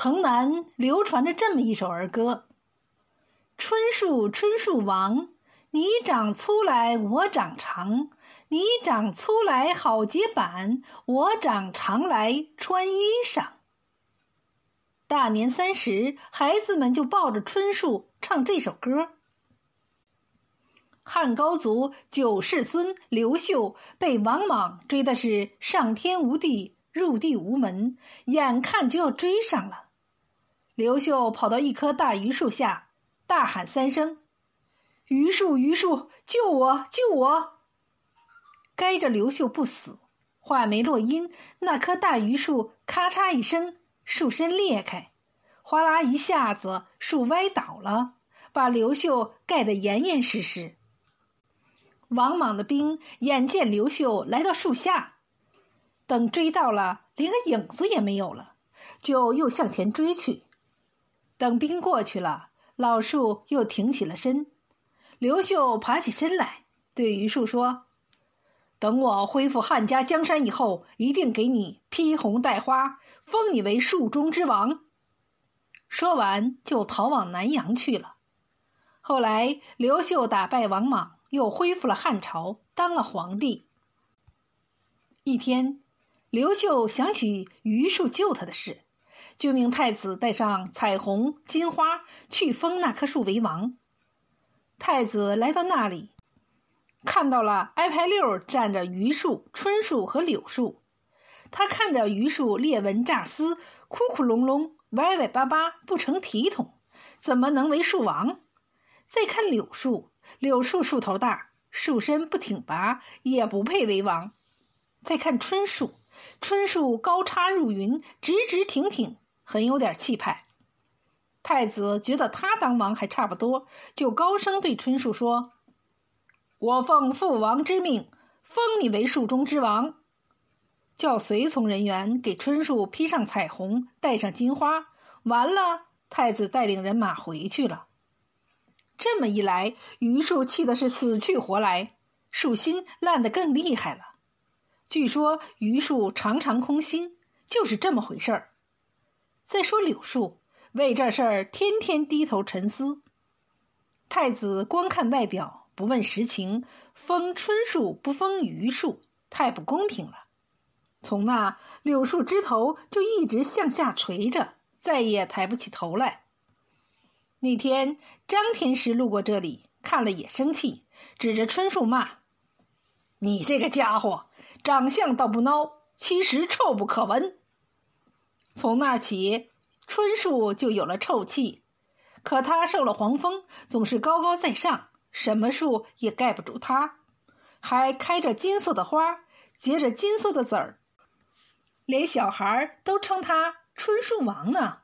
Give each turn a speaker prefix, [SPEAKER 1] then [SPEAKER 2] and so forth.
[SPEAKER 1] 彭南流传着这么一首儿歌：“春树春树王，你长粗来我长长，你长粗来好结板，我长长来穿衣裳。”大年三十，孩子们就抱着春树唱这首歌。汉高祖九世孙刘秀被王莽追的是上天无地，入地无门，眼看就要追上了。刘秀跑到一棵大榆树下，大喊三声：“榆树，榆树，救我，救我！”该着刘秀不死，话没落音，那棵大榆树咔嚓一声，树身裂开，哗啦一下子，树歪倒了，把刘秀盖得严严实实。王莽的兵眼见刘秀来到树下，等追到了，连个影子也没有了，就又向前追去。等兵过去了，老树又挺起了身。刘秀爬起身来，对榆树说：“等我恢复汉家江山以后，一定给你披红戴花，封你为树中之王。”说完，就逃往南阳去了。后来，刘秀打败王莽。又恢复了汉朝，当了皇帝。一天，刘秀想起榆树救他的事，就命太子带上彩虹、金花去封那棵树为王。太子来到那里，看到了挨排六站着榆树、椿树和柳树。他看着榆树裂纹炸丝，窟窟隆隆，歪歪巴巴，不成体统，怎么能为树王？再看柳树。柳树树头大，树身不挺拔，也不配为王。再看椿树，春树高插入云，直直挺挺，很有点气派。太子觉得他当王还差不多，就高声对春树说：“我奉父王之命，封你为树中之王。”叫随从人员给春树披上彩虹，戴上金花。完了，太子带领人马回去了。这么一来，榆树气的是死去活来，树心烂得更厉害了。据说榆树常常空心，就是这么回事儿。再说柳树，为这事儿天天低头沉思。太子光看外表，不问实情，封春树不封榆树，太不公平了。从那柳树枝头就一直向下垂着，再也抬不起头来。那天，张天师路过这里，看了也生气，指着春树骂：“你这个家伙，长相倒不孬，其实臭不可闻。”从那起，春树就有了臭气。可他受了黄风，总是高高在上，什么树也盖不住他，还开着金色的花，结着金色的籽儿，连小孩都称他春树王呢。